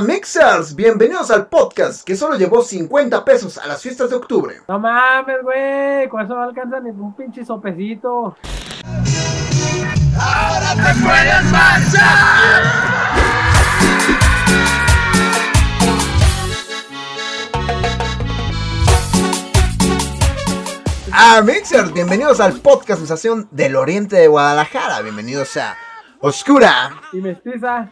Mixers, bienvenidos al podcast que solo llevó 50 pesos a las fiestas de octubre. No mames, güey, con eso no alcanza ni un pinche sopecito. Ahora te puedes marchar. Ah, Mixers, bienvenidos al podcast sensación del oriente de Guadalajara. Bienvenidos a Oscura. Y mestiza.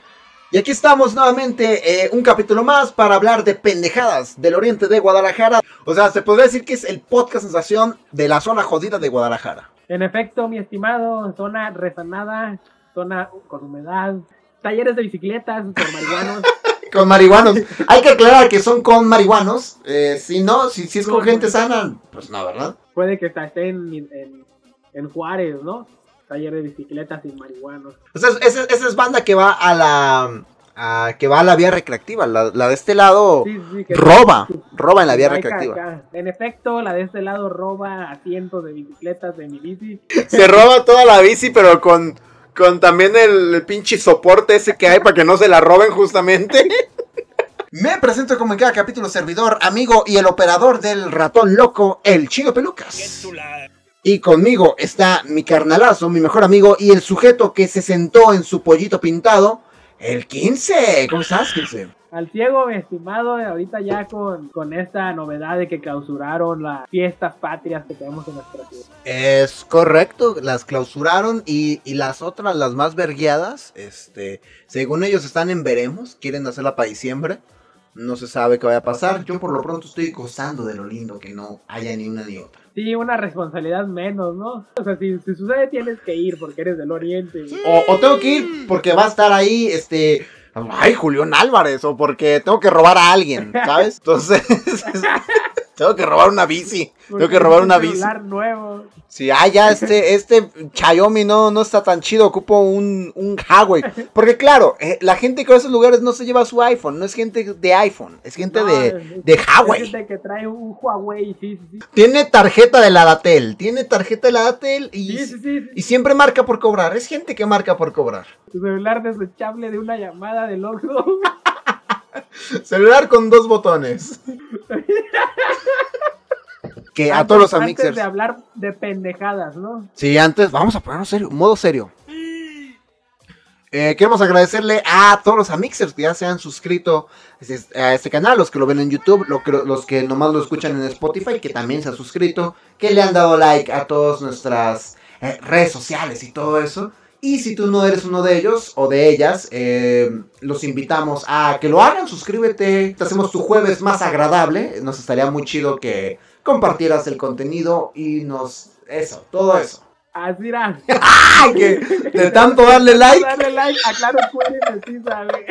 Y aquí estamos nuevamente, eh, un capítulo más para hablar de pendejadas del oriente de Guadalajara. O sea, se podría decir que es el podcast sensación de la zona jodida de Guadalajara. En efecto, mi estimado, zona rezanada, zona con humedad, talleres de bicicletas por marihuanos. Con marihuanos. Hay que aclarar que son con marihuanos. Eh, si no, si, si es con gente sana, pues no, ¿verdad? Puede que esté en, en, en Juárez, ¿no? Taller de bicicletas y marihuanos. O sea, esa, esa es banda que va a la. a- que va a la vía recreativa. La, la de este lado Sí, sí, que- roba. Roba en la vía recreativa. En efecto, la de este lado roba asientos de bicicletas de mi bici. Se roba toda la bici, pero con, con también el, el pinche soporte ese que hay para que no se la roben justamente. Me presento como en cada capítulo servidor, amigo y el operador del ratón loco, el Chido Pelucas. Y conmigo está mi carnalazo, mi mejor amigo y el sujeto que se sentó en su pollito pintado, el 15. ¿Cómo estás, 15? Al ciego, mi estimado, ahorita ya con, con esta novedad de que clausuraron las fiestas patrias que tenemos en nuestra ciudad. Es correcto, las clausuraron y, y las otras, las más vergueadas, este, según ellos están en veremos, quieren hacerla para diciembre, no se sabe qué vaya a pasar, yo por lo pronto estoy gozando de lo lindo que no haya ni una ni otra. Sí, una responsabilidad menos, ¿no? O sea, si, si sucede tienes que ir porque eres del oriente. O, o tengo que ir porque va a estar ahí, este, ay, Julián Álvarez, o porque tengo que robar a alguien, ¿sabes? Entonces, tengo que robar una bici, tengo que robar es un una bici. nuevo. Sí, ah, ya este, este Xiaomi no, no está tan chido, ocupo un, un Huawei. Porque claro, eh, la gente que va a esos lugares no se lleva su iPhone, no es gente de iPhone, es gente No, de, es- de es Huawei. gente que trae un Huawei, sí, sí, sí. Tiene tarjeta de la Datel, tiene tarjeta de la Datel y, Sí, sí, sí, sí. y siempre marca por cobrar, es gente que marca por cobrar. Tu celular desechable de una llamada del Oxxo. Celular con dos botones. que a todos los Antes amixers. de hablar de pendejadas, ¿no? Sí, antes, vamos a ponernos serio, modo serio. Eh, queremos agradecerle a todos los amixers que ya se han suscrito a este canal, los que lo ven en YouTube, lo que- los que nomás lo escuchan en Spotify, que también se han suscrito, que le han dado like a todas nuestras eh, redes sociales y todo eso. Y si tú no eres uno de ellos o de ellas, eh, los invitamos a que lo hagan, suscríbete, te hacemos tu jueves más agradable, nos estaría muy chido que compartieras el contenido y nos... Eso, todo eso. Así era. ¡Ay! Que de tanto darle like. Dale like, aclaro puede decir, ¿sabes?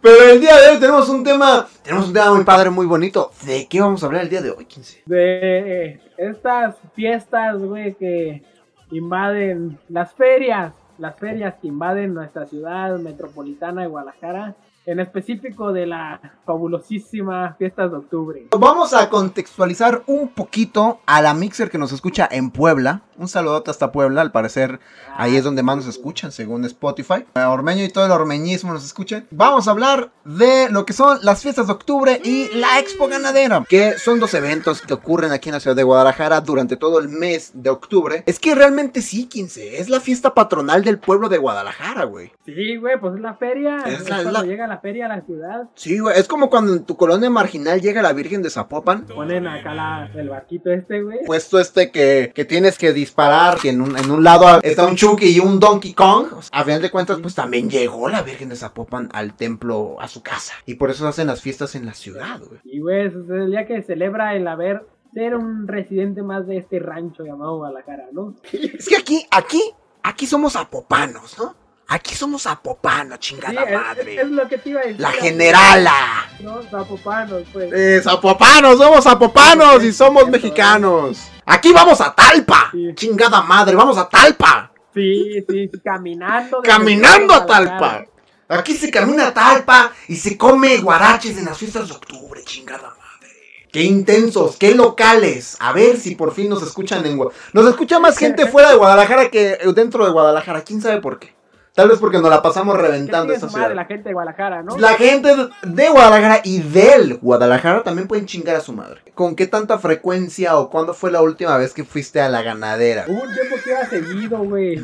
Pero el día de hoy tenemos un tema, tenemos un tema muy padre, muy bonito. ¿De qué vamos a hablar el día de hoy, 15? De estas fiestas, güey, que invaden las ferias. Las ferias que invaden nuestra ciudad metropolitana de Guadalajara. En específico de la fabulosísima fiestas de octubre. Vamos a contextualizar un poquito a la mixer que nos escucha en Puebla. Un saludote hasta Puebla, al parecer ahí es donde más nos escuchan, según Spotify. Ormeño y todo el ormeñismo nos escuchan. Vamos a hablar de lo que son las fiestas de octubre y la Expo Ganadera, que son dos eventos que ocurren aquí en la ciudad de Guadalajara durante todo el mes de octubre. Es que realmente sí, 15, es la fiesta patronal del pueblo de Guadalajara, güey. Sí, güey, pues es la feria. Es Es la- cuando la- llega la feria a la ciudad. Sí, güey, es como cuando en tu colonia marginal llega la Virgen de Zapopan. Ponen acá la, el barquito este, güey. puesto este que, que tienes que disparar, que en un, en un lado está un Chucky y un Donkey Kong. A final de cuentas, pues también llegó la Virgen de Zapopan al templo, a su casa. Y por eso hacen las fiestas en la ciudad, güey. Y, güey, es el día que celebra el haber ser un residente más de este rancho llamado Guadalajara, ¿no? Es que aquí, aquí, aquí somos zapopanos, ¿no? Aquí somos zapopanos, chingada Sí, madre. Es, lo que te iba a decir. La generala. No, zapopanos, pues. Eh, zapopanos, somos zapopanos y somos mexicanos. Aquí vamos a Talpa. Sí. Chingada madre, vamos a Talpa. Sí, sí, caminando. Caminando a. Talpa. Aquí se camina a Talpa y se come guaraches en las fiestas de octubre, chingada madre. Qué intensos, qué locales. A ver si por fin nos escuchan en Guadalajara. Nos escucha más gente fuera de Guadalajara que dentro de Guadalajara. ¿Quién sabe por qué? Tal vez porque nos la pasamos reventando esta ciudad. la gente de Guadalajara, ¿no? La gente de Guadalajara y del Guadalajara también pueden chingar a su madre. ¿Con qué tanta frecuencia o cuándo fue la última vez que fuiste a la ganadera? Hubo un tiempo que iba seguido, güey.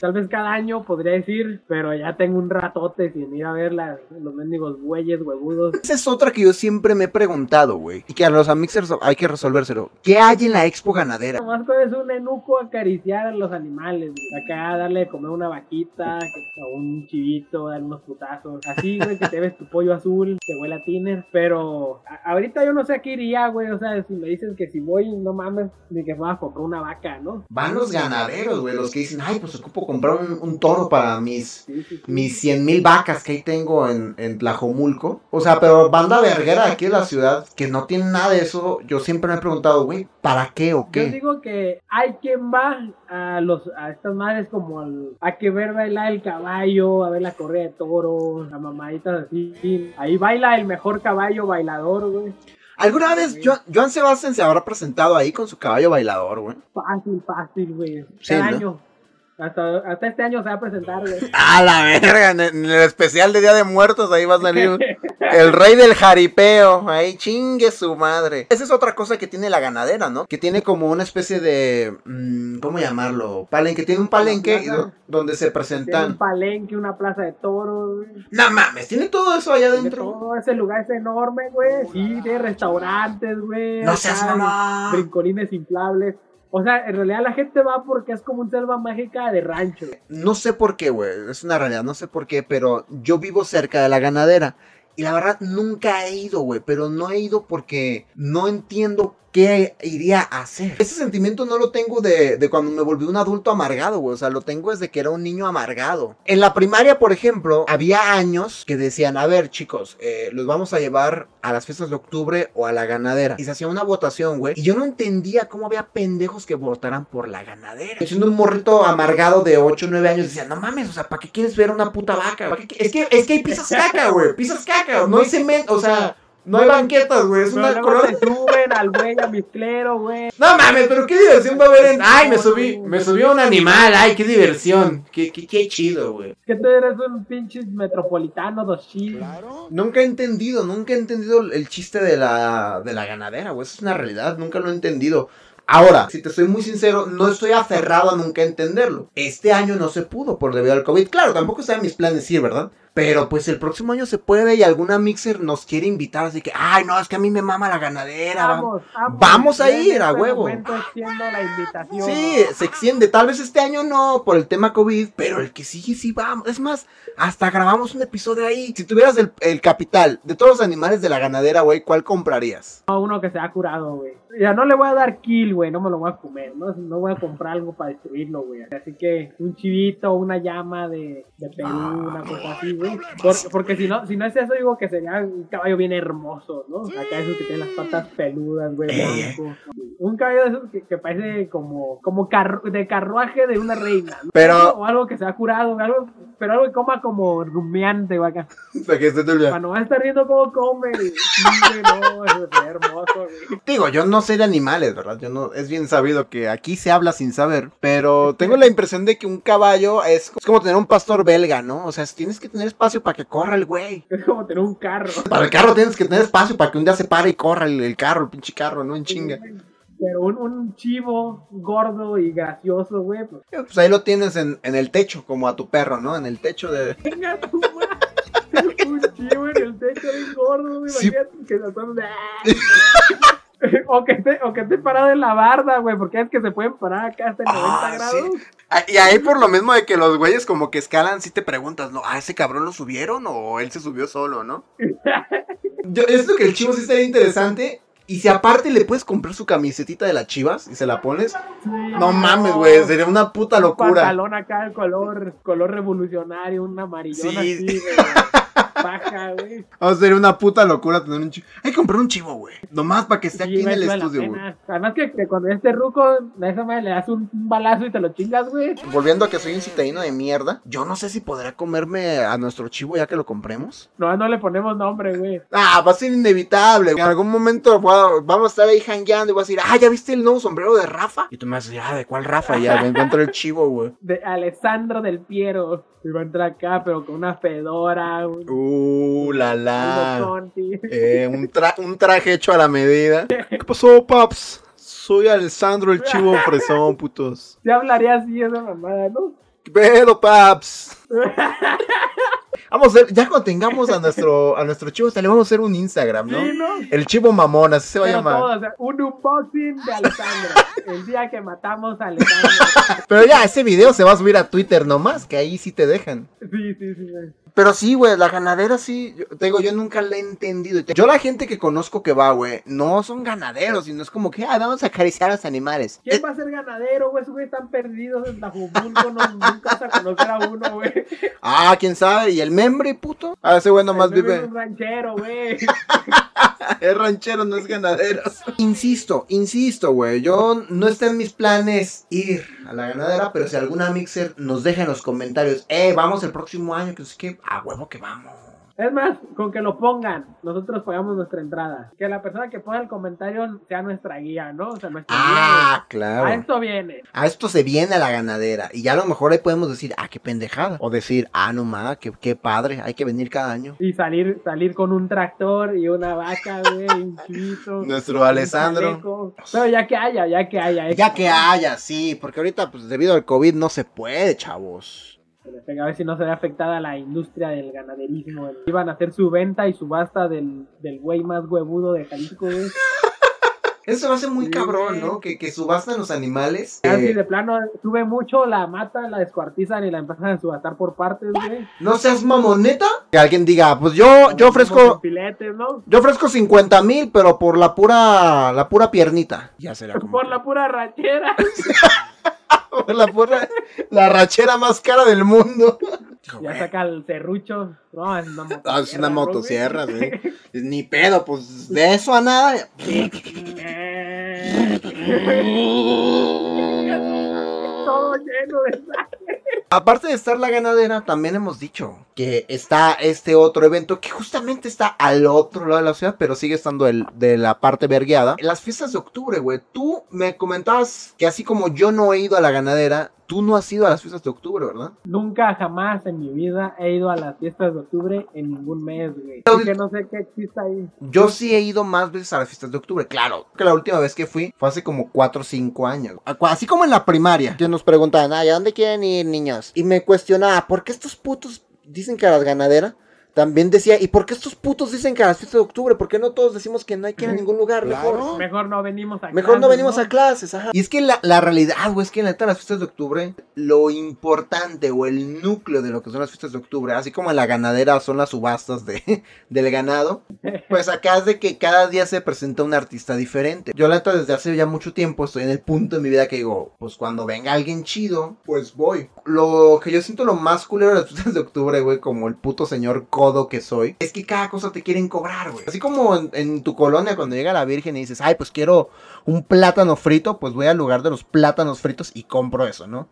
Tal vez cada año podría decir, pero ya tengo un ratote sin ir a ver la- los mendigos bueyes, huevudos. Esa es otra que yo siempre me he preguntado, güey. Y que a los Amixers hay que resolvérselo. ¿Qué hay en la expo ganadera? Nomás es un enuco acariciar a los animales, güey. Acá darle de comer una vaquita, a un chivito, darle unos putazos. Así, güey, que te ves tu pollo azul, que huele a tiner. Pero a- ahorita yo no sé a qué iría, güey. O sea, si me dicen que si voy, no mames, ni que me vas a comprar una vaca, ¿no? Van los ganaderos, güey. Los que dicen, ay, pues ocupo comprar un, un toro para mis Sí, sí, sí. mis 100 mil vacas que ahí tengo en, en Tlajomulco. O sea, pero banda verguera aquí de la ciudad que no tiene nada de eso. Yo siempre me he preguntado, güey, ¿para qué o Yo qué? digo que hay quien va a los a estas madres como al- a que ver bailar el caballo, a ver la correa de toros, a mamaditas así. Ahí baila el mejor caballo bailador, güey. ¿Alguna vez Jo- Joan Sebastián se habrá presentado ahí con su caballo bailador, güey? Fácil, fácil, güey. Sí, ¿no? año. Hasta, hasta este año se va a presentar, güey. A la verga, en el, en el especial de Día de Muertos ahí va a salir el rey del jaripeo. Ahí chingue su madre. Esa es otra cosa que tiene la ganadera, ¿no? Que tiene como una especie de. mm, ¿Cómo llamarlo? Palenque. Tiene un palenque donde se Tiene un presentan. palenque, una plaza de toros. No mames, tiene todo eso allá adentro. Todo ese lugar es enorme, güey. Sí, tiene restaurantes, güey. No seas mamá. Brincolines inflables. O sea, en realidad la gente va porque es como un selva mágica de rancho. No sé por qué, güey. Es una realidad, no sé por qué, pero yo vivo cerca de la ganadera. Y la verdad, nunca he ido, güey. Pero no he ido porque no entiendo qué iría a hacer. Ese sentimiento no lo tengo de, de cuando me volví un adulto amargado, güey. O sea, lo tengo desde que era un niño amargado. En la primaria, por ejemplo, había años que decían, a ver, chicos, eh, los vamos a llevar a las fiestas de octubre o a la ganadera. Y se hacía una votación, güey. Y yo no entendía cómo había pendejos que votaran por la ganadera. Siendo un morrito amargado de 8 o 9 años, decía, no mames, o sea, ¿para qué quieres ver una puta vaca? ¿Para qué qui- Es que, es que hay pisas caca, güey. Pisas caca. No hay cemento, o sea, no hay banquetas, güey. Es una se suben al güey a güey. No mames, pero qué diversión va a haber en. Ay, me subí, me subí a un animal, ay, qué diversión. Qué, qué, qué chido, güey. Que tú eres un pinche metropolitano, dos chiles. Nunca he entendido, nunca he entendido el chiste de la, de la ganadera, güey. Eso es una realidad, nunca lo he entendido. Ahora, si te soy muy sincero, no estoy aferrado a nunca entenderlo. Este año no se pudo por debido al COVID. Claro, tampoco están mis planes ir, ¿verdad? Pero pues el próximo año se puede y alguna mixer nos quiere invitar, así que, ay, no, es que a mí me mama la ganadera. va- Vamos, vamos. Vamos a ir, a este huevo. la invitación. Sí, se extiende. Tal vez este año no, por el tema COVID, pero el que sigue, sí vamos. Es más, hasta grabamos un episodio ahí. Si tuvieras el, el capital de todos los animales de la ganadera, güey, ¿cuál comprarías? No, uno que se ha curado, güey. Ya no le voy a dar kill, güey. No me lo voy a comer. No, no voy a comprar algo para destruirlo, güey. Así que un chivito, una llama de, de Perú, una cosa así, güey. Por- porque si no, si no es eso, digo que sería un caballo bien hermoso, ¿no? Acá esos que tienen las patas peludas, güey, Eh. blanco. Un caballo de esos que, que parece como, como carru- de carruaje de una reina, ¿no? Pero- O algo que se ha curado, algo, pero algo que coma como rumiante, güey, acá. Que esté. Para no estar viendo cómo come. güey. No, eso sería hermoso, güey. Digo, yo no sé de animales, ¿verdad? Yo no, es bien sabido que aquí se habla sin saber, pero tengo la impresión de que un caballo es, es como tener un pastor belga, ¿no? O sea, tienes que tener espacio para que corra el güey. Es como tener un carro. Para el carro tienes que tener espacio para que un día se pare y corra el, el carro, el pinche carro, no en chinga. Pero un, un chivo gordo y gracioso, güey, pues Pues ahí lo tienes en, en el techo, como a tu perro, ¿no? En el techo de... venga tu madre. Un chivo en el techo de gordo, güey. Sí. Imagínate que O que, esté, o que esté parado en la barda, güey, porque es que se pueden parar acá hasta en 90 Ah, grados. Ah, Y ahí por lo mismo de que los güeyes como que escalan, si te preguntas, ¿no? ¿A ese cabrón lo subieron o él se subió solo, no? Yo, esto que el chivo sí estaría interesante. Y si aparte le puedes comprar su camisetita de las chivas y se la pones, Sí, no mames, güey, sería una puta Un locura. pantalón acá, el color, color revolucionario, un amarillón Sí. así, güey. paja, güey. O sería una puta locura tener un chivo. Hay que comprar un chivo, güey. Nomás para que esté Sí, aquí en el estudio, güey. Además que, que cuando este ruco, a esa madre le das un, un balazo y te lo chingas, güey. Volviendo a que soy un citadino de mierda, yo no sé si podrá comerme a nuestro chivo ya que lo compremos. No, no le ponemos nombre, güey. Ah, va a ser inevitable. En algún momento vamos a estar ahí hangueando y voy a decir, ah, ¿ya viste el nuevo sombrero de Rafa? Y tú me vas a decir, ah, ¿de cuál Rafa? Ya me encuentro el chivo, güey. De Alessandro del Piero. Y va a entrar acá, pero con una fedora, un Uh, la algo la. Eh, un, tra- un traje hecho a la medida. ¿Qué pasó, paps? Soy Alessandro el chivo fresón, putos. Se hablaría así esa mamada, ¿no? ¿Qué pedo, paps? Vamos a ver, ya cuando tengamos a nuestro, a nuestro chivo, hasta le vamos a hacer un Instagram, ¿no? Sí, ¿no? El chivo mamón, así se va a Pero llamar. o sea, un unboxing de Alessandro. el día que matamos a Alessandro. Pero ya, ese video se va a subir a Twitter nomás, que ahí sí te dejan. Sí, sí, sí. Pero sí, güey, la ganadera sí, yo, te digo, yo nunca la he entendido. Yo la gente que conozco que va, güey, no son ganaderos, sino es como que, ah, vamos a acariciar a los animales. ¿Quién Eh, va a ser ganadero, güey? Esos güey están perdidos en Tlajumulco, no, nunca vas a conocer a uno, güey. ah, quién sabe, ¿y el membre, puto? Ah, ese güey nomás El vive. Es un ranchero, güey. Es ranchero, no es ganadero. Insisto, insisto, güey. Yo no está en mis planes ir a la ganadera, pero si alguna mixer nos deja en los comentarios, eh, vamos el próximo año, que es que a huevo que vamos. Es más, con que lo pongan, nosotros pagamos nuestra entrada. Que la persona que ponga el comentario sea nuestra guía, ¿no? O sea, nuestra Ah, guía. de, A claro. esto viene. A esto se viene a la ganadera. Y ya a lo mejor ahí podemos decir, ah, qué pendejada. O decir, ah, no más, qué, qué padre, hay que venir cada año. Y salir, salir con un tractor y una vaca, güey, un. Nuestro Alessandro. chaleco. Pero ya que haya, ya que haya. Ya que haya, sí, porque ahorita, pues debido al COVID no se puede, chavos. A ver si no se ve afectada la industria del ganaderismo. Iban a hacer su venta y subasta del, del güey más huevudo de Jalisco, güey. Eso lo hace muy Sí, cabrón. ¿no? Que, que subastan los animales. Así Eh, de plano, sube mucho, la matan, la descuartizan y la empiezan a subastar por partes, güey. No seas mamoneta. Que alguien diga, pues yo, yo ofrezco, Filetes, ¿no? yo ofrezco 50 mil, pero por la pura, la pura piernita. Ya será como. Por la pura ranchera. la pura, la rachera más cara del mundo. Ya "Güey, saca el serrucho. No, es una motosierra. ah, es una ¿no, motosierra, güey. Ni pedo, pues de eso a nada. Todo lleno de sangre. Aparte de estar la ganadera, también hemos dicho que está este otro evento que justamente está al otro lado de la ciudad, pero sigue estando el, de la parte vergueada. Las fiestas de octubre, güey. Tú me comentabas que así como yo no he ido a la ganadera, tú no has ido a las fiestas de octubre, ¿verdad? Nunca jamás en mi vida he ido a las fiestas de octubre en ningún mes, güey. Porque no sé qué existe ahí. Yo sí he ido más veces a las fiestas de octubre, claro. Que la última vez que fui fue hace como 4 o 5 años. Así como en la primaria. Que nos preguntaban, ay, ¿a dónde quieren ir, niños? Y me cuestionaba, ¿por qué estos putos dicen que a las ganaderas? También decía, ¿y por qué estos putos dicen que a las fiestas de octubre? ¿Por qué no todos decimos que no hay que ir a ningún lugar? Mejor, Mejor no venimos a Mejor no clases, venimos a clases, ajá. Y es que la, la realidad, güey, es que en la neta las fiestas de octubre, lo importante o el núcleo de lo que son las fiestas de octubre, así como en la ganadera son las subastas de, del ganado, pues acá es de que cada día se presenta un artista diferente. Yo la neta desde hace ya mucho tiempo estoy en el punto de mi vida que digo, pues cuando venga alguien chido, pues voy. Lo que yo siento lo más culero de las fiestas de octubre, güey, como el puto señor codo que soy, es que cada cosa te quieren cobrar, güey. Así como en, en tu colonia cuando llega la Virgen y dices, ay, pues quiero un plátano frito, pues voy al lugar de los plátanos fritos y compro eso, ¿no?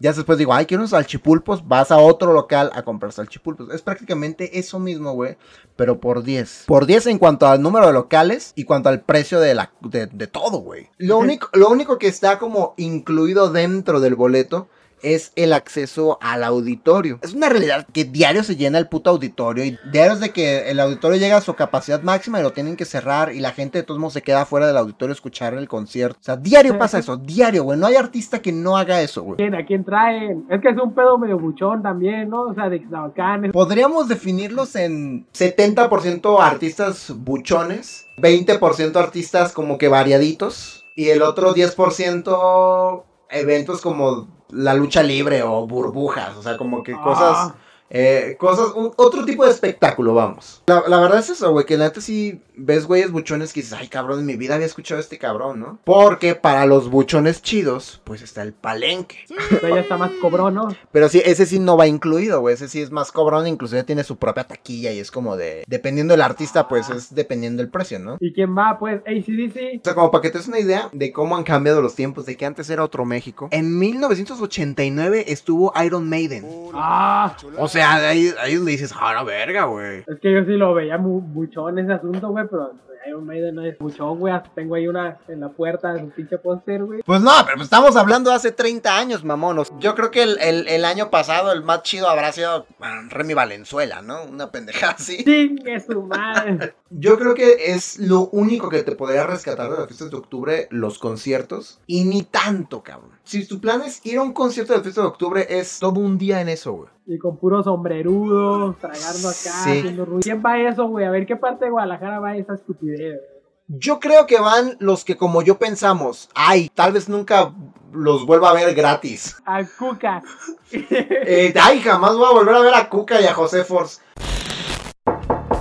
Ya después digo, ay, quiero unos salchipulpos, vas a otro local a comprar salchipulpos. Es prácticamente eso mismo, güey, pero por 10. Por 10 en cuanto al número de locales y cuanto al precio de, la, de, de todo, güey. Lo único, lo único que está como incluido dentro del boleto es el acceso al auditorio. Es una realidad que diario se llena el puto auditorio y diario es de que el auditorio llega a su capacidad máxima y lo tienen que cerrar y la gente de todos modos se queda fuera del auditorio a escuchar el concierto. O sea, diario pasa eso, diario, güey. No hay artista que no haga eso, güey. ¿Quién? ¿A quién traen? Es que es un pedo medio buchón también, ¿no? O sea, de Xnahuacán. Podríamos definirlos en 70% artistas buchones, 20% artistas como que variaditos y el otro 10% eventos como la lucha libre o burbujas, o sea, como que Ah. cosas Eh, cosas, un- otro tipo de espectáculo, vamos. La, la verdad es eso, güey, que la neta sí ves güeyes buchones que dices, ay cabrón, en mi vida había escuchado a este cabrón, ¿no? Porque para los buchones chidos, pues está el palenque. Entonces ya está más cobrón, ¿no? Pero sí, ese sí no va incluido, güey. Ese sí es más cobrón, inclusive tiene su propia taquilla y es como de. Dependiendo del artista, pues es dependiendo del precio, ¿no? ¿Y quién va? Pues ACDC. O sea, como para que te des una idea de cómo han cambiado los tiempos, de que antes era otro México. En 1989 estuvo Iron Maiden. Ah, O sea, de ahí, ahí le dices, ah, la verga, güey. es que yo sí lo veía mu- muchón ese asunto, güey, pero Iron Maiden no es muchón, güey. Tengo ahí una en la puerta de su pinche póster, güey. Pues no, pero pues estamos hablando de hace 30 años, mamonos. Yo creo que el, el- el año pasado el más chido habrá sido bueno, Remy Valenzuela, ¿no? Una pendejada así. Chingue su madre. Yo creo que es lo único que te podría rescatar de las fiestas de octubre, los conciertos. Y ni tanto, cabrón. Si tu plan es ir a un concierto de las fiestas de octubre, es todo un día en eso, güey. Y con puro sombrerudo, tragando acá, Sí. haciendo ruido. ¿Quién va a eso, güey? A ver qué parte de Guadalajara va a esa estupidez. Yo creo que van los que como yo pensamos, ay, tal vez nunca los vuelva a ver gratis. Al Cuca. Eh, ay, jamás voy a volver a ver a Cuca y a José Force.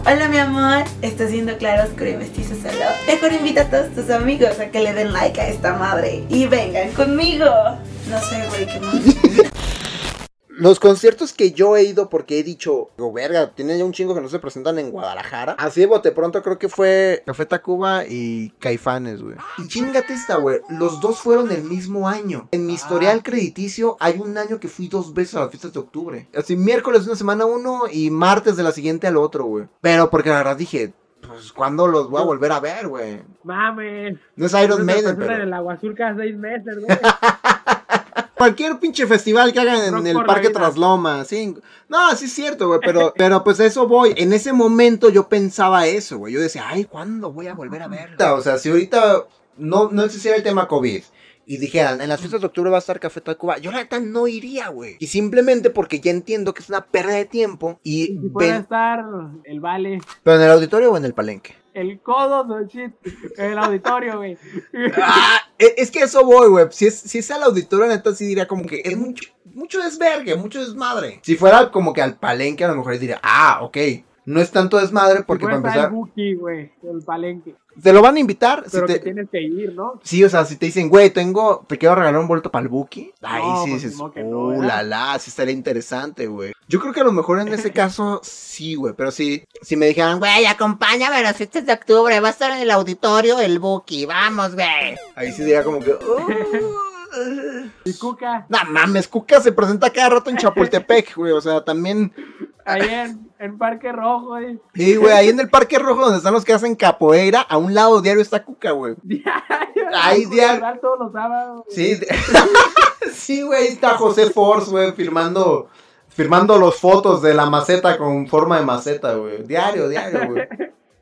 Hola mi amor, estás viendo Claro Oscuro y Mestizo Solo. Mejor invita a todos tus amigos a que le den like a esta madre y vengan conmigo. No sé, güey, qué más. Los conciertos que yo he ido porque he dicho, oh, verga, tiene ya un chingo que no se presentan en Guadalajara. Así de bote pronto creo que fue Café Tacuba y Caifanes, güey. Y chingate esta, güey. Los dos fueron el mismo año. En mi historial crediticio hay un año que fui dos veces a las fiestas de octubre. Así miércoles de una semana uno y martes de la siguiente al otro, güey. Pero porque la verdad dije, pues ¿cuándo los voy a volver a ver, güey? Mames. No es Iron Maiden, pero... en el Agua Azul cada seis meses, güey. Cualquier pinche festival que hagan en Rock el Parque. Trasloma, sí. No, sí es cierto, güey, pero, pero pues a eso voy. En ese momento yo pensaba eso, güey. Yo decía, ay, ¿cuándo voy a volver a ver? O sea, si ahorita no, no existiera el tema COVID y dijeran, en las fiestas de octubre va a estar Café Tacuba, yo la neta no iría, güey. Y simplemente porque ya entiendo que es una pérdida de tiempo y Si puede ven... estar el Vale. ¿Pero en el auditorio o en el palenque? El codo, no shit. El auditorio, güey. Ah, e- es que eso voy, güey. Si es, si es al auditorio, neta, sí diría como que es mucho, mucho desvergue, mucho desmadre. Si fuera como que al palenque, a lo mejor diría, ah, ok. No es tanto desmadre porque para empezar, el Buki, güey. El palenque. te lo van a invitar. Si Pero que te, tienes que ir, ¿no? sí, o sea, si te dicen, güey, tengo, te quiero regalar un boleto para el Buki. Ahí No, sí pues, dices, que no, uh, la la, sí estaría interesante, güey. Yo creo que a lo mejor en ese caso, sí, güey. Pero sí, si me dijeran, güey, Güey, acompáñame a las fiestas de octubre. Va a estar en el auditorio el Buki. Vamos, güey. ahí sí diría como que, uh, Y Cuca, No mames, Cuca se presenta cada rato en Chapultepec, güey. O sea, también. ahí en, en Parque Rojo, güey. Sí, güey, ahí en el Parque Rojo donde están los que hacen capoeira, a un lado diario está Cuca, güey. Ahí diario. Todos los sábados. Sí, sí, güey, ahí está José Force, güey, firmando. Firmando los fotos de la maceta con forma de maceta, güey. Diario, diario, güey.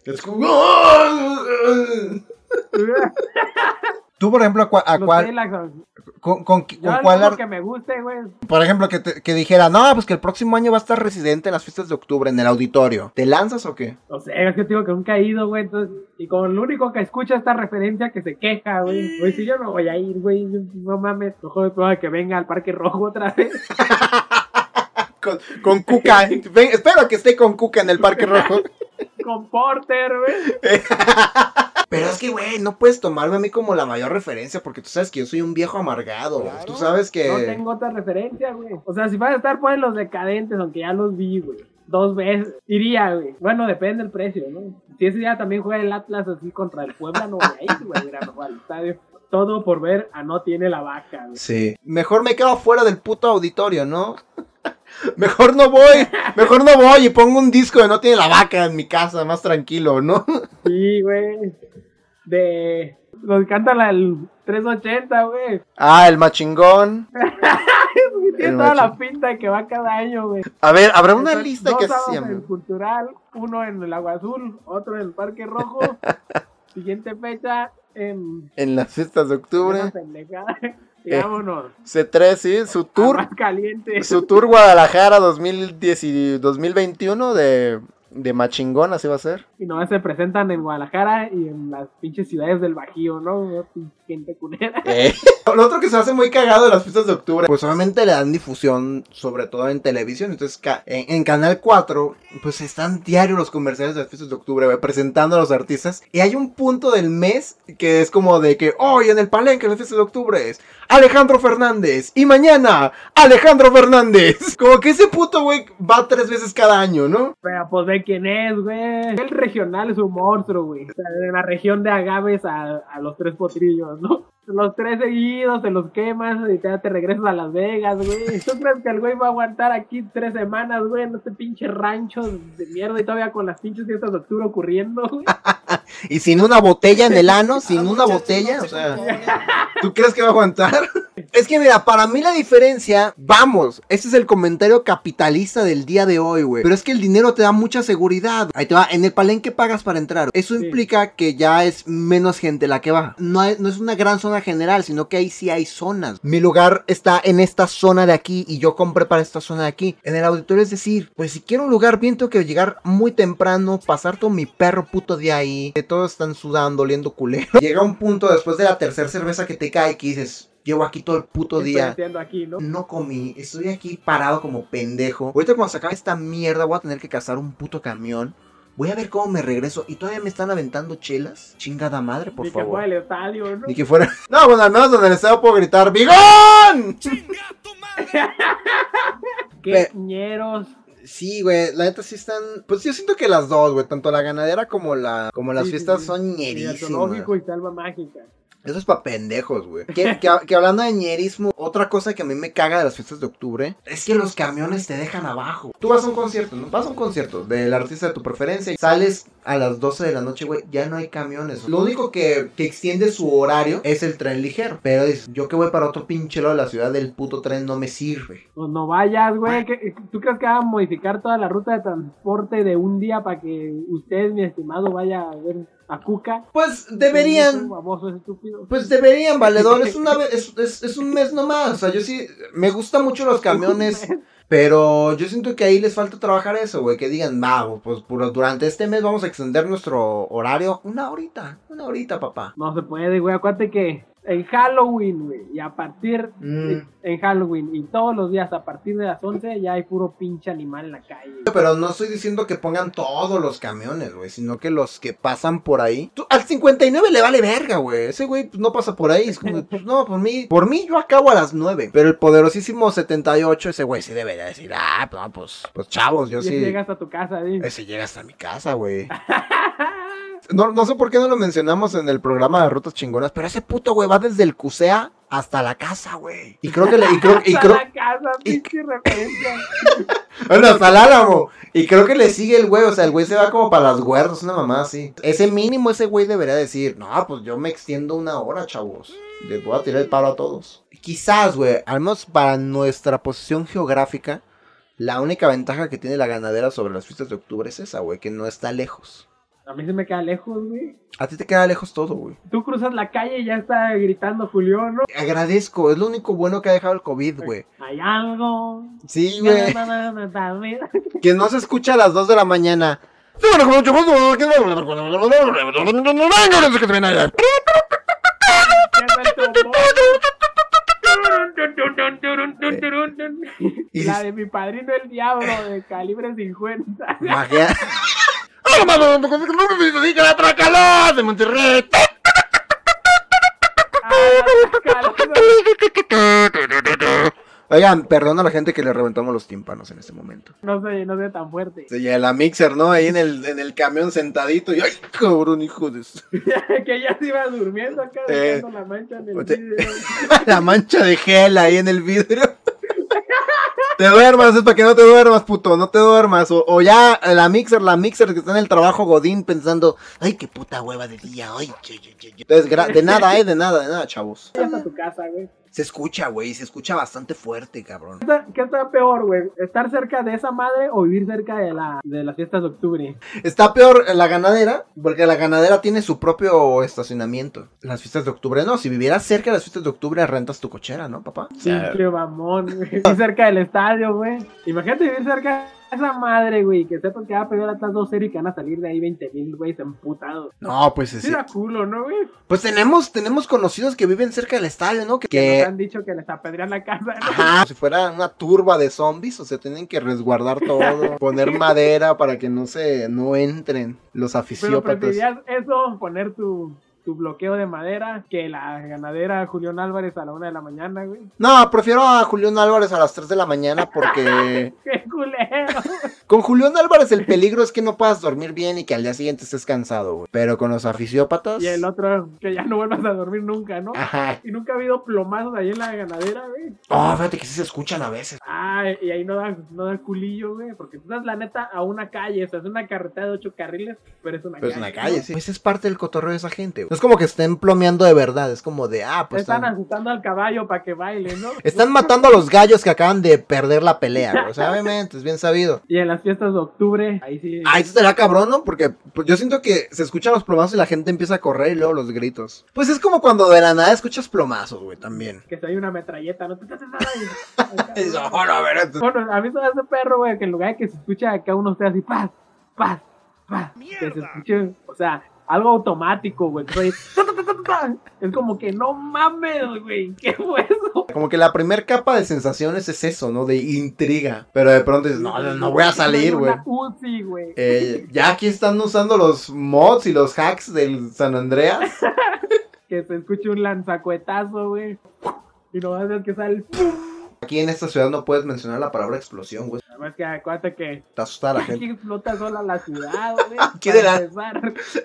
Es como- Tú, por ejemplo, ¿a cuál, a cuál- con, con- Yo con cuál ar- que me guste, güey. Por ejemplo, que, te- que dijera, no, pues que el próximo año va a estar residente en las fiestas de octubre en el auditorio. ¿Te lanzas o qué? O sea, es que digo que nunca he ido, güey. Entonces, y con el único que escucha esta referencia que se queja, güey. Güey, si yo no voy a ir, güey. No mames. Me prueba que venga al Parque Rojo otra vez. Con, con Cuca. Ven, espero que esté con Cuca en el Parque Rojo. con Porter, güey. Pero es que, güey, no puedes tomarme a mí como la mayor referencia porque tú sabes que yo soy un viejo amargado. Tú sabes que... No tengo otra referencia, güey. O sea, si vas a estar, pues los decadentes, aunque ya los vi, güey. Dos veces. Iría, güey. Bueno, depende del precio, ¿no? Si ese día también juega el Atlas así contra el Puebla, no voy a ir, güey. Ir a jugar al estadio. Todo por ver a no tiene la vaca, güey. Sí. Mejor me quedo fuera del puto auditorio, ¿no? Mejor no voy, mejor no voy y pongo un disco de No tiene la vaca en mi casa, más tranquilo, ¿no? Sí, güey. De. Nos cantan la el 380, güey. Ah, el machingón. Tiene El toda la macho. pinta que va cada año, güey. A ver, habrá una Entonces, lista dos que se en el. Cultural, uno en el Agua Azul, otro en el Parque Rojo. Siguiente fecha en. En las fiestas de octubre. Y Eh, vámonos. C3, sí, su tour. Más caliente. Su tour Guadalajara 2010 y 2021 de de machingón, así va a ser. Y nomás se presentan en Guadalajara y en las pinches ciudades del Bajío, ¿no? Gente culera. Eh. Lo otro que se hace muy cagado de las fiestas de octubre, pues obviamente le dan difusión, sobre todo en televisión. Entonces, en, en Canal 4, pues están diario los comerciales de las fiestas de octubre, güey, presentando a los artistas. Y hay un punto del mes que es como de que hoy en el palenque de las fiestas de octubre es Alejandro Fernández. Y mañana, Alejandro Fernández. Como que ese puto, güey, va tres veces cada año, ¿no? Pero pues quién es, güey. El regional es un monstruo, güey. O sea, de la región de Agaves a los tres potrillos, ¿no? Los tres seguidos, te los quemas y te, te regresas a Las Vegas, güey. ¿Tú crees que el güey va a aguantar aquí tres semanas, güey, en este pinche rancho de mierda y todavía con las pinches fiestas de octubre ocurriendo, güey? Y sin una botella en el ano, sin una botella, o sea, ¿tú crees que va a aguantar? Es que mira, para mí la diferencia, vamos, ese es el comentario capitalista del día de hoy, güey. Pero es que el dinero te da mucha seguridad. Ahí te va, en el palenque pagas para entrar. Eso Sí. implica que ya es menos gente la que va. No, hay- no es una gran zona general, sino que ahí sí hay zonas. Mi lugar está en esta zona de aquí y yo compré para esta zona de aquí. En el auditorio es decir, pues si quiero un lugar bien tengo que llegar muy temprano, pasar todo mi perro puto día ahí, que todos están sudando, oliendo culero. Llega un punto después de la tercera cerveza que te cae que dices, llevo aquí todo el puto Estoy día. aquí, ¿no? No comí, estoy aquí parado como pendejo. Ahorita cuando se acabe esta mierda voy a tener que cazar un puto camión. Voy a ver cómo me regreso. Y todavía me están aventando chelas. Chingada madre, por Ni que favor. fue al estadio, ¿no? Ni que fuera. No, bueno, al menos donde el estadio puedo gritar ¡Bigón! Qué Pe- ñeros. Sí, güey, la neta sí están. Pues yo siento que las dos, güey. Tanto la ganadera como la como las Sí, fiestas sí. son Y el ñerísimas. zoológico y salva mágica. Eso es pa' pendejos, güey. Que, que- que hablando de ñerismo, otra cosa que a mí me caga de las fiestas de octubre es que los camiones te dejan abajo. Tú vas a un concierto, ¿no? Vas a un concierto del artista de tu preferencia y sales a las 12 de la noche, güey, ya no hay camiones. Lo único que, que extiende su horario es el tren ligero. Pero dices, yo que voy para otro pinche lado de la ciudad, del puto tren no me sirve. Pues no vayas, güey. ¿Qué- ¿Tú crees que van a modificar toda la ruta de transporte de un día para que usted, mi estimado, vaya a ver a Cuca? Pues deberían. Pues deberían, valedor. Es, una es, es- es un mes nomás. O sea, yo sí. Me gustan mucho los camiones. Pero yo siento que ahí les falta trabajar eso, güey. Que digan, va, pues por- durante este mes vamos a extender nuestro horario una horita. Una horita, papá. No se puede, güey. Acuérdate que en Halloween, güey, y a partir Mm. en Halloween y todos los días a partir de las 11 ya hay puro pinche animal en la calle. Pero no estoy diciendo que pongan todos los camiones, güey. Sino que los que pasan por ahí. Tú- al 59 le vale verga, güey. Ese güey pues, no pasa por ahí. Es como, pues no, por mí. Por mí yo acabo a las 9. Pero el poderosísimo 78, ese güey sí debería decir, ah, pues, no, pues, pues chavos, yo y sí. llegas a tu casa, ¿sí? Ese llega hasta mi casa, güey. No, no sé por qué no lo mencionamos en el programa de Rutas Chingonas, pero ese puto güey va desde el CUSEA hasta la casa, güey. Y creo que le, y creo, y Hasta creo, la casa, pinche referencia. bueno, hasta el Álamo. Y creo que le sigue el güey, o sea, el güey se va como para las huertas, una mamá así. Ese mínimo, ese güey debería decir, no, pues yo me extiendo una hora, chavos. Les voy a tirar el paro a todos. Quizás, güey, al menos para nuestra posición geográfica, la única ventaja que tiene la ganadera sobre las fiestas de octubre es esa, güey, que no está lejos. A mí se me queda lejos, güey. A ti te queda lejos todo, güey. Tú cruzas la calle y ya está gritando Julián, ¿no? Agradezco, es lo único bueno que ha dejado el COVID, güey. Hay algo. Sí, güey. Que no se escucha a las 2 de la mañana. Y La de mi padrino el diablo de calibre 50. Magia. de Monterrey! Oigan, perdón a la gente que le reventamos los tímpanos en este momento. No sé, no sé tan fuerte. Sí, ya la mixer, ¿no? Ahí en el, en el camión sentadito. Y ¡ay, cabrón, hijo de su- que ya se iba durmiendo acá, Eh, dejando la mancha en el vidrio. La mancha de gel ahí en el vidrio. Te duermas, es para que no te duermas, puto, no te duermas. O, o ya la mixer, la mixer que está en el trabajo Godín pensando, ay, qué puta hueva de día, ay, che, che, che". Entonces, de nada, eh, de nada, de nada, chavos. Ya está tu casa, güey. Se escucha, güey, se escucha bastante fuerte, cabrón. ¿Qué está- ¿Qué está peor, güey? ¿Estar cerca de esa madre o vivir cerca de, la, de las fiestas de octubre? Está peor la ganadera, porque la ganadera tiene su propio estacionamiento. Las fiestas de octubre, no, si vivieras cerca de las fiestas de octubre, rentas tu cochera, ¿no, papá? Pinche mamón, güey. Vivir cerca del estadio, güey. Imagínate vivir cerca Esa madre, güey, que sepan que va a pegar atrás 2-0 y que van a salir de ahí 20 mil, güey, emputados. No, pues sí. da culo, ¿no, güey? Pues tenemos, tenemos conocidos que viven cerca del estadio, ¿no? Que, Que nos han dicho que les apedrean la casa. ¿no? Ajá, si fuera una turba de zombies, o sea, tienen que resguardar todo, poner madera para que no se, no entren los Pero aficiópatas. preferirías eso, poner tu, tu bloqueo de madera, que la ganadera Julián Álvarez a la una de la mañana, güey. No, prefiero a Julián Álvarez a las 3 de la mañana porque ¡Qué culero! con Julián Álvarez el peligro es que no puedas dormir bien y que al día siguiente estés cansado, güey. Pero con los aficiópatas... Y el otro, que ya no vuelvas a dormir nunca, ¿no? Ajá. Y nunca ha habido plomazos ahí en la ganadera, güey. Oh, fíjate que sí se escuchan a veces. Y ahí no da, no da culillo, güey. Porque tú das la neta a una calle, o sea, es una carretera de ocho carriles, pero es una Pero es calle. una calle, ¿no? sí. Pues es parte del cotorreo de esa gente, güey. No es como que estén plomeando de verdad, es como de, ah, pues... Están Están, asustando al caballo para que baile, ¿no? están matando a los gallos que acaban de perder la pelea, güey. O sea, obviamente, es bien sabido. Y en las fiestas de octubre, ahí sí. Ah, eso será cabrón, ¿no? Porque pues, yo siento que se escuchan los plomazos y la gente empieza a correr y luego los gritos. Pues es como cuando de la nada escuchas plomazos, güey, también. Que se hay una metralleta, ¿no? Y dices, "Oh, no, a ver, esto- Bueno, a mí se me hace perro, güey, que en lugar de que se escucha acá uno esté así, paz, paz, paz, que se escuche, o sea, algo automático, güey. Es como que no mames, güey, ¿qué fue eso? Como que la primer capa de sensaciones es eso, ¿no? De intriga. Pero de pronto dices, no, no, no voy a salir, güey. Una Uzi, güey. Eh, ya aquí están usando los mods y los hacks del San Andreas. Que se escuche un lanzacuetazo, güey. Y no vas a ver que sale el pum. Aquí en esta ciudad no puedes mencionar la palabra explosión, güey. Además que acuérdate que Te asusta a la aquí gente. explota sola la ciudad, güey. ¿Qué de la-.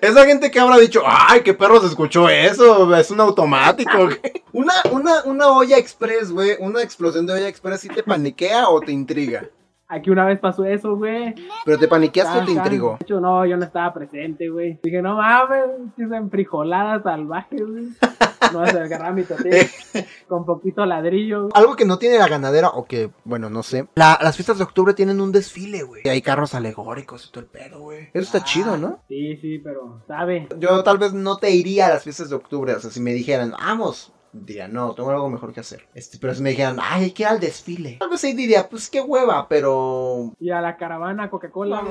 Esa gente que habrá dicho, ay, qué perro se escuchó eso, es un automático. güey". Una, una, una olla express, güey, una explosión de olla express, ¿sí te paniquea o te intriga? Aquí una vez pasó eso, güey. Pero te paniqueaste o te intrigó. De hecho, no, yo no estaba presente, güey. Dije, no mames, que es enfrijolada salvaje, güey. No vas a agarrar mi tote con poquito ladrillo. Algo que no tiene la ganadera, o que, bueno, no sé. La- las fiestas de octubre tienen un desfile, güey. Y hay carros alegóricos y todo el pedo, güey. Eso está chido, ¿no? Sí, sí, pero, ¿sabe? Yo tal vez no te iría a las fiestas de octubre. O sea, si me dijeran, vamos, diría, no, tengo algo mejor que hacer. Este, pero si me dijeran, ay, hay que ir al desfile. Tal vez ahí diría, pues qué hueva, pero. Y a la caravana Coca-Cola.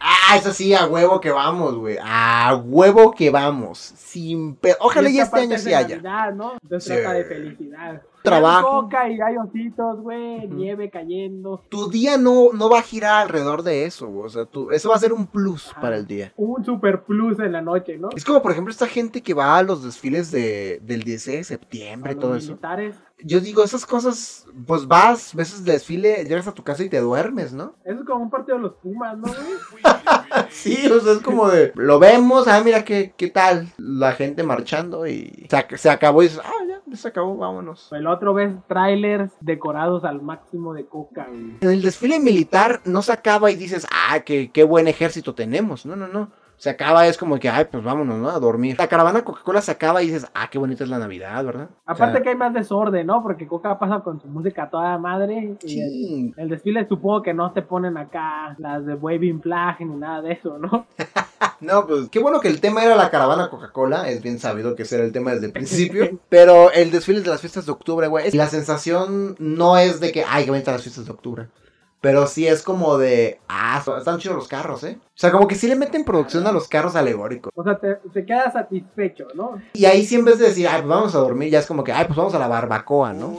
Ah, eso sí, a huevo que vamos, güey. A huevo que vamos. Sin pe... Ojalá Y y esta este año sí haya. Navidad, ¿no? Entonces Sí. trata de felicidad. Trabajo. Coca y hay ositos, güey. Ujú. Nieve cayendo. Tu día no, no va a girar alrededor de eso, güey. O sea, tú, eso va a ser un plus para el día. Un super plus en la noche, ¿no? Es como, por ejemplo, esta gente que va a los desfiles de, del 16 de septiembre y los todo eso. militares. Yo digo, esas cosas, pues vas, ves el desfile, llegas a tu casa y te duermes, ¿no? Eso es como un partido de los Pumas, ¿no, güey? Sí, o sea, es como de, lo vemos, ah, mira qué, qué tal, la gente marchando y se acabó y dices, ah, ya, se acabó, vámonos. El otro ves trailers decorados al máximo de coca, güey. En el desfile militar no se acaba y dices, ah, qué, qué buen ejército tenemos, no, no, no. Se acaba, es como que, ay, pues vámonos, ¿no? A dormir. La caravana Coca-Cola se acaba y dices, ah, qué bonita es la Navidad, ¿verdad? Aparte O sea, que hay más desorden, ¿no? Porque Coca pasa con su música toda madre. Y Sí. el, el desfile supongo que no te ponen acá las de Waving Flag ni nada de eso, ¿no? No, pues qué bueno que el tema era la caravana Coca-Cola. Es bien sabido que ese era el tema desde el principio. pero el desfile de las fiestas de octubre, güey. La sensación no es de que, ay, que van las fiestas de octubre. Pero sí es como de, ah, están chidos los carros, ¿eh? O sea, como que sí le meten producción a los carros alegóricos. O sea, te, te quedas satisfecho, ¿no? Y ahí sí en vez de decir, ay, pues vamos a dormir, ya es como que, ay, pues vamos a la barbacoa, ¿no?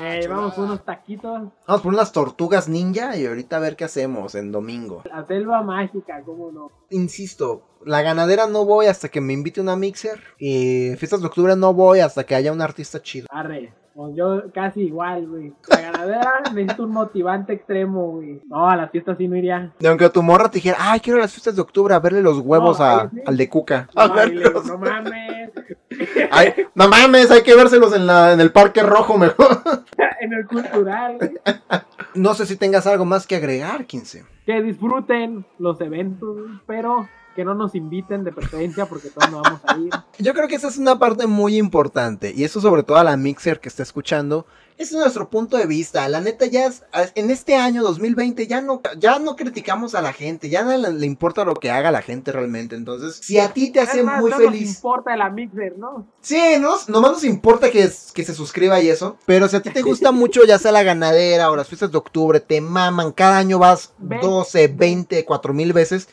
Eh, vamos por unos taquitos. Vamos por unas tortugas ninja y ahorita a ver qué hacemos en domingo. La selva mágica, ¿cómo no? Insisto, la ganadera no voy hasta que me invite una mixer. Y fiestas de octubre no voy hasta que haya un artista chido. Arre. Pues yo casi igual, güey. La ganadera necesito un motivante extremo, güey. No, a las fiestas sí no iría. Y aunque tu morra te dijera, ay, quiero las fiestas de octubre a verle los huevos No, a- sí. al de Cuca. A No, le digo, verlos. no mames. Ay, no mames, hay que vérselos en, la, en el Parque Rojo mejor. en el cultural. güey. No sé si tengas algo más que agregar, 15. Que disfruten los eventos, pero que no nos inviten de preferencia porque todos no vamos a ir. Yo creo que esa es una parte muy importante. Y eso sobre todo a la mixer que está escuchando. Ese es nuestro punto de vista. La neta ya es, en este año 2020 ya no, ya no criticamos a la gente. Ya no le, le importa lo que haga la gente realmente. Entonces, si a ti te hace Además, muy no nos feliz. importa la mixer, ¿no? Sí, ¿no? Nomás nos importa que, que se suscriba y eso. Pero si a ti te gusta mucho, ya sea la ganadera o las fiestas de octubre, te maman. Cada año vas Ve dos 12, 20, 4 mil veces,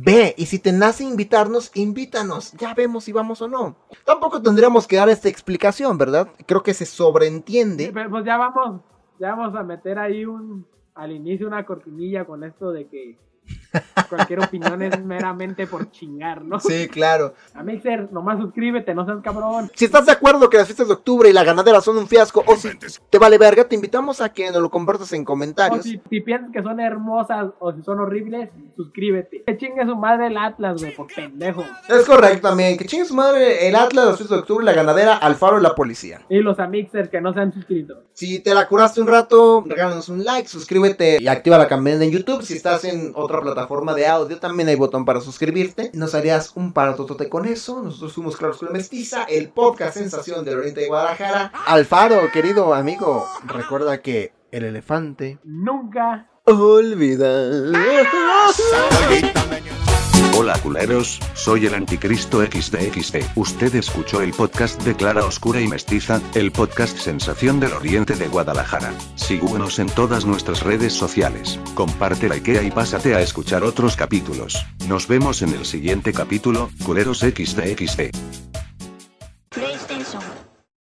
ve. Y si te nace invitarnos, invítanos. Ya vemos si vamos o no. Tampoco tendríamos que dar esta explicación, ¿verdad? Creo que se sobreentiende. Pero, Pues ya vamos, ya vamos a meter ahí un, al inicio una cortinilla con esto de que cualquier opinión es meramente por chingar, ¿no? Sí, claro. A Mixer, nomás suscríbete, no seas cabrón. Si estás de acuerdo que las fiestas de octubre y la ganadera son un fiasco, o si te vale verga, te invitamos a que nos lo compartas en O comentarios. si, si piensas que son hermosas o si son horribles, suscríbete. Que chingue su madre el Atlas, güey, por pendejo. Es correcto también. Que chingue su madre el Atlas, las fiestas de octubre, la ganadera, Alfaro y la policía. Y los Amixers que no se han suscrito. Si te la curaste un rato, regálanos un like, suscríbete y activa la campanita en YouTube. Si estás en otra plataforma de audio, también hay botón para suscribirte. Nos harías un parototote con eso. Nosotros fuimos Claro Oscuro Mestiza, el podcast sensación del Oriente de Guadalajara. Alfaro, querido amigo, recuerda que el elefante Nunca olvida. Hola culeros, soy el anticristo XDXD. Usted escuchó el podcast de Clara Oscura y Mestiza, el podcast sensación del oriente de Guadalajara. Síguenos en todas nuestras redes sociales. Comparte la IKEA y pásate a escuchar otros capítulos. Nos vemos en el siguiente capítulo, culeros XDXD.